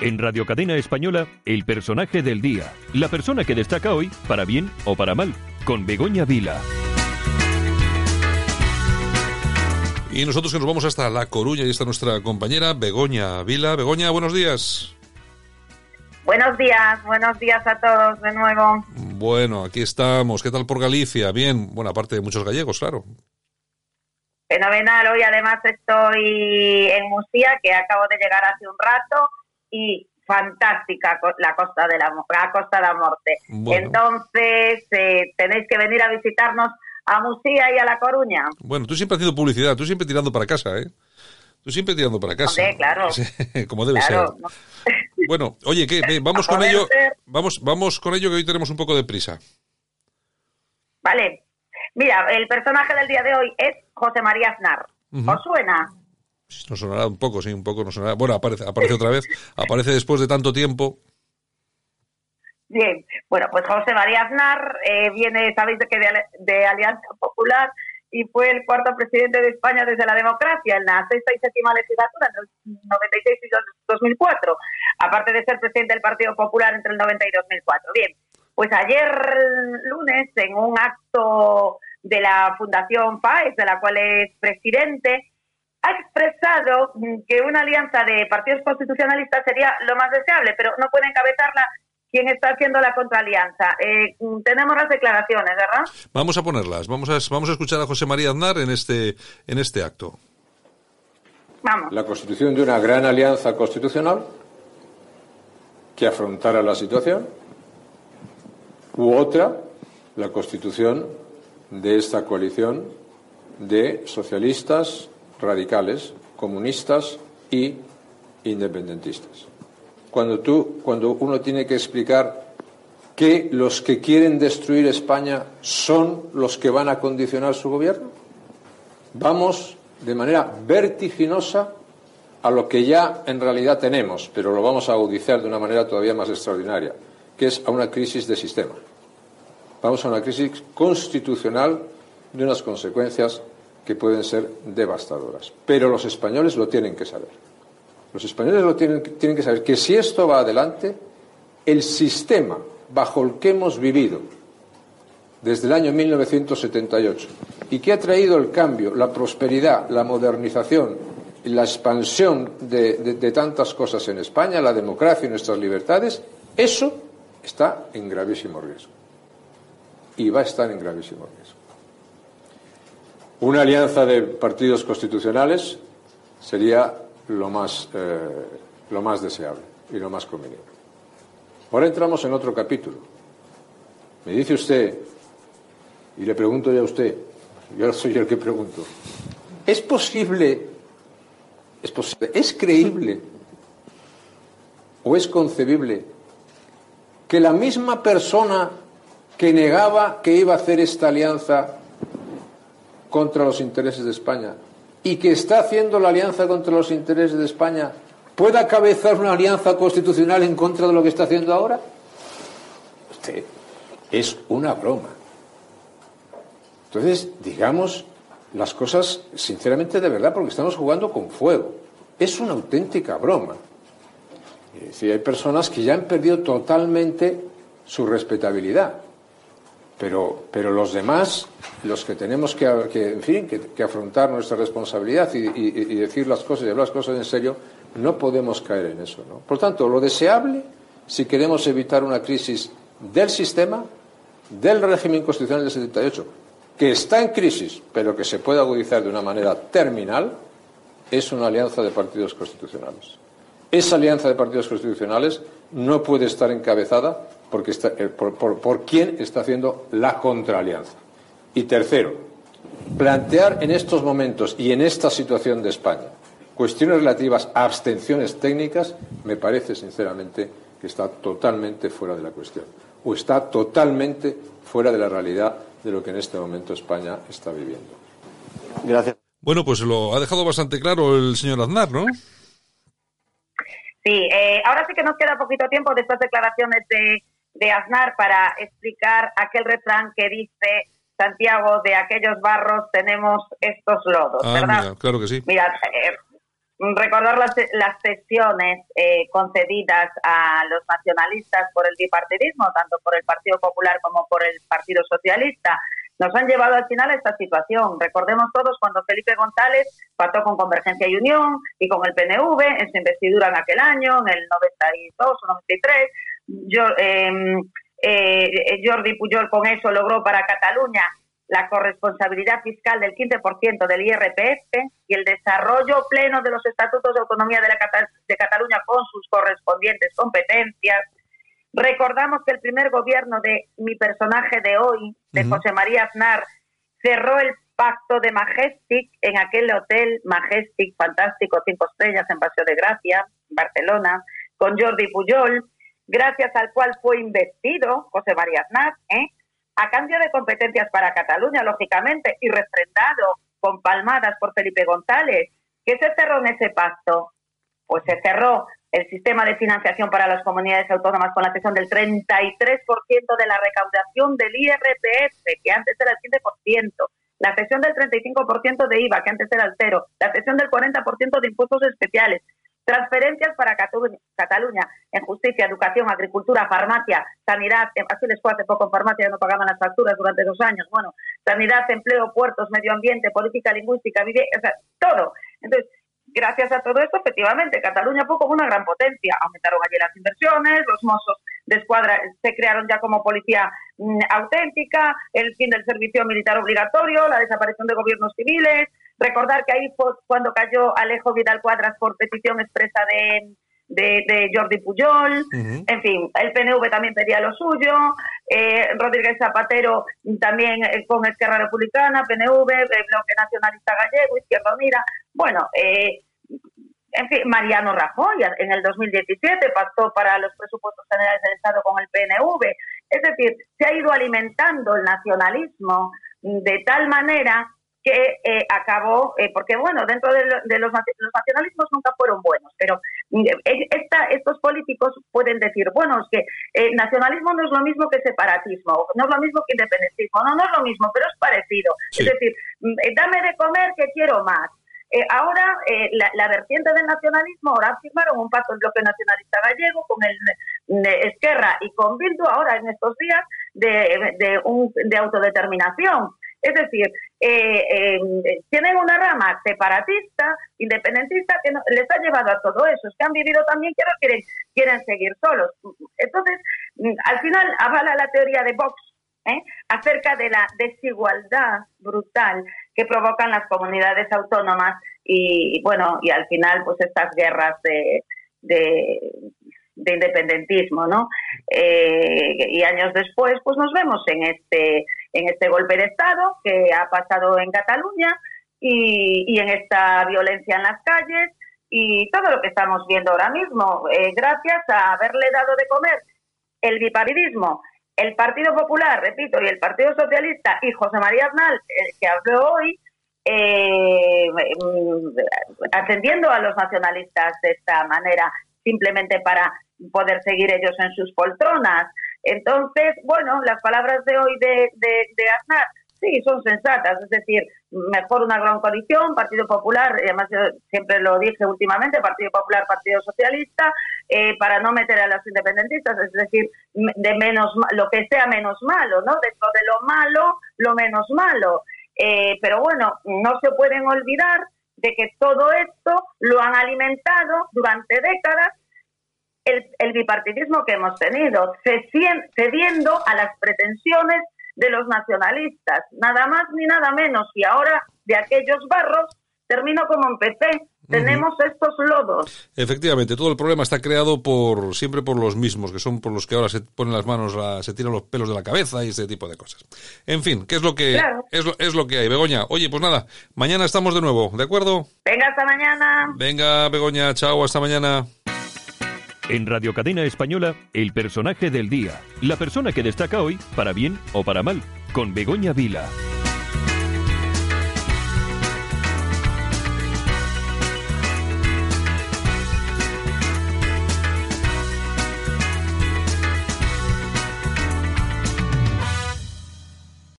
En Radio Cadena Española, el personaje del día. La persona que destaca hoy, para bien o para mal, con Begoña Vila. Y nosotros que nos vamos hasta La Coruña y está nuestra compañera Begoña Vila. Begoña, buenos días. Buenos días, buenos días a todos de nuevo. Bueno, aquí estamos. ¿Qué tal por Galicia? Bien, bueno, aparte de muchos gallegos, claro. Fenomenal, hoy además estoy en Murcia, que acabo de llegar hace un rato, y fantástica la costa de la, la costa de la Morte. Entonces, eh, tenéis que venir a visitarnos a Murcia y a La Coruña. Bueno, tú siempre haciendo publicidad, tú siempre tirando para casa, ¿eh? Tú siempre tirando para casa. Sí, claro. Como debe ser. Bueno, oye, ¿qué? Vamos con ello. Vamos, vamos con ello que hoy tenemos un poco de prisa. Vale. Mira, el personaje del día de hoy es José María Aznar. ¿Os suena? Nos sonará un poco, sí, un poco nos sonará. Bueno, aparece, aparece otra vez, aparece después de tanto tiempo. Bien, bueno, pues José María Aznar eh, viene, sabéis de que de, Alianza Popular y fue el cuarto presidente de España desde la democracia en la sexta y séptima legislatura, en el 96 y 2004, aparte de ser presidente del Partido Popular entre el 90 y 2004. Bien, pues ayer lunes, en un acto de la Fundación FAES, de la cual es presidente, ha expresado que una alianza de partidos constitucionalistas sería lo más deseable, pero no puede encabezarla quien está haciendo la contraalianza. Eh, tenemos las declaraciones, ¿verdad? Vamos a ponerlas. Vamos a, vamos a escuchar a José María Aznar en este, en este acto. Vamos. La constitución de una gran alianza constitucional que afrontara la situación, u otra, la constitución de esta coalición de socialistas, radicales, comunistas y independentistas. Cuando, tú, cuando uno tiene que explicar que los que quieren destruir España son los que van a condicionar su gobierno, vamos de manera vertiginosa a lo que ya en realidad tenemos, pero lo vamos a agudizar de una manera todavía más extraordinaria, que es a una crisis de sistema. Vamos a una crisis constitucional de unas consecuencias que pueden ser devastadoras. Pero los españoles lo tienen que saber. Los españoles lo tienen, tienen que saber que si esto va adelante, el sistema bajo el que hemos vivido desde el año 1978 y que ha traído el cambio, la prosperidad, la modernización la expansión de, de tantas cosas en España, la democracia y nuestras libertades, eso está en gravísimo riesgo. Y va a estar en gravísimo riesgo. Una alianza de partidos constitucionales sería lo más, eh, lo más deseable y lo más conveniente. Ahora entramos en otro capítulo. Me dice usted, y le pregunto yo a usted, yo soy el que pregunto, ¿es posible, es posible, es creíble o es concebible que la misma persona que negaba que iba a hacer esta alianza contra los intereses de España y que está haciendo la alianza contra los intereses de España pueda cabezar una alianza constitucional en contra de lo que está haciendo ahora? Usted es una broma. Entonces, digamos las cosas sinceramente de verdad, porque estamos jugando con fuego. Es una auténtica broma. Es decir, hay personas que ya han perdido totalmente su respetabilidad. Pero, pero los demás, los que tenemos que, en fin, que, afrontar nuestra responsabilidad y, decir las cosas y hablar las cosas en serio, no podemos caer en eso. ¿no? Por tanto, lo deseable, si queremos evitar una crisis del sistema, del régimen constitucional del 78, que está en crisis, pero que se puede agudizar de una manera terminal, es una alianza de partidos constitucionales. Esa alianza de partidos constitucionales no puede estar encabezada porque está, eh, por, por, quién está haciendo la contraalianza. Y tercero, plantear en estos momentos y en esta situación de España cuestiones relativas a abstenciones técnicas me parece sinceramente que está totalmente fuera de la cuestión o está totalmente fuera de la realidad de lo que en este momento España está viviendo. Gracias. Bueno, pues lo ha dejado bastante claro el señor Aznar, ¿no? Sí, eh, ahora sí que nos queda poquito tiempo de estas declaraciones de, de Aznar para explicar aquel refrán que dice Santiago, de aquellos barros tenemos estos lodos, ah, ¿verdad? claro que sí. Mira, eh, recordar las, las cesiones eh, concedidas a los nacionalistas por el bipartidismo, tanto por el Partido Popular como por el Partido Socialista, nos han llevado al final a esta situación. Recordemos todos cuando Felipe González pactó con Convergencia y Unión y con el PNV en su investidura en aquel año, en el 92 o 93. Yo, em, eh, Jordi Pujol con eso logró para Cataluña la corresponsabilidad fiscal del 15% del IRPF y el desarrollo pleno de los estatutos de autonomía de, la de Cataluña con sus correspondientes competencias. Recordamos que el primer gobierno de mi personaje de hoy, de José María Aznar, cerró el pacto de Majestic en aquel hotel Majestic fantástico, cinco estrellas en Paseo de Gracia, Barcelona, con Jordi Pujol, gracias al cual fue investido José María Aznar, ¿eh? a cambio de competencias para Cataluña, lógicamente, y refrendado con palmadas por Felipe González. ¿Qué se cerró en ese pacto? Pues se cerró el sistema de financiación para las comunidades autónomas con la cesión del 33% de la recaudación del IRPF, que antes era el 15%, la cesión del 35% de IVA, que antes era el cero, la cesión del 40% de impuestos especiales, Transferencias para Cataluña en justicia, educación, agricultura, farmacia, sanidad, eh, así les fue hace poco en farmacia, no pagaban las facturas durante dos años. Bueno, sanidad, empleo, puertos, medio ambiente, política lingüística, o sea, todo. Entonces, gracias a todo esto, efectivamente, Cataluña fue como una gran potencia. Aumentaron allí las inversiones, los mozos de escuadra se crearon ya como policía mm, auténtica, el fin del servicio militar obligatorio, la desaparición de gobiernos civiles, Recordar que ahí fue cuando cayó Alejo Vidal Cuadras por petición expresa de, de, Jordi Pujol, en fin, el PNV también pedía lo suyo, eh, Rodríguez Zapatero también eh, con Esquerra Republicana, PNV, Bloque Nacionalista Gallego, Izquierda Unida, bueno, eh, en fin, Mariano Rajoy en el 2017 pactó para los presupuestos generales del Estado con el PNV, es decir, se ha ido alimentando el nacionalismo de tal manera que eh, acabó, eh, porque bueno, dentro de, los, nacionalismos nunca fueron buenos, pero eh, esta, estos políticos pueden decir, bueno, es que nacionalismo no es lo mismo que separatismo, no es lo mismo que independentismo, no, no es lo mismo, pero es parecido. Es decir, mm, dame de comer que quiero más. ahora, la, vertiente del nacionalismo, ahora firmaron un pacto el bloque nacionalista gallego con el Esquerra y con Bildu, ahora en estos días, de, de, un, de autodeterminación. Es decir, eh, eh, tienen una rama separatista, independentista, que les ha llevado a todo eso. Es que han vivido también que no quieren, quieren seguir solos. Entonces, mm, al final avala la teoría de Vox ¿eh? acerca de la desigualdad brutal que provocan las comunidades autónomas y, bueno, y al final, pues estas guerras de, de independentismo, ¿no? Y años después, pues nos vemos en este, en este golpe de Estado que ha pasado en Cataluña y, en esta violencia en las calles y todo lo que estamos viendo ahora mismo, eh, gracias a haberle dado de comer el biparidismo, el Partido Popular, repito, y el Partido Socialista y José María Aznar, el que habló hoy, eh, mm, atendiendo a los nacionalistas de esta manera, simplemente para poder seguir ellos en sus poltronas. Entonces, bueno, las palabras de hoy de, de, Aznar sí son sensatas, es decir, mejor una gran coalición, Partido Popular, además yo siempre lo dije últimamente, Partido Popular, Partido Socialista, eh, para no meter a los independentistas, es decir, de menos lo que sea menos malo, ¿no? Dentro de lo malo, lo menos malo. Eh, pero bueno, no se pueden olvidar de que todo esto lo han alimentado durante décadas el, bipartidismo que hemos tenido, cediendo a las pretensiones de los nacionalistas, nada más ni nada menos. Y ahora de aquellos barros termino como empecé. Tenemos estos lodos. Efectivamente, todo el problema está creado por siempre por los mismos, que son por los que ahora se ponen las manos, se tiran los pelos de la cabeza y ese tipo de cosas. En fin, ¿qué es lo que es, lo, es lo que hay, Begoña? Oye, pues nada, mañana estamos de nuevo, ¿de acuerdo? Venga, hasta mañana. Venga, Begoña, chao, hasta mañana. En Radio Cadena Española, el personaje del día, la persona que destaca hoy, para bien o para mal, con Begoña Vila.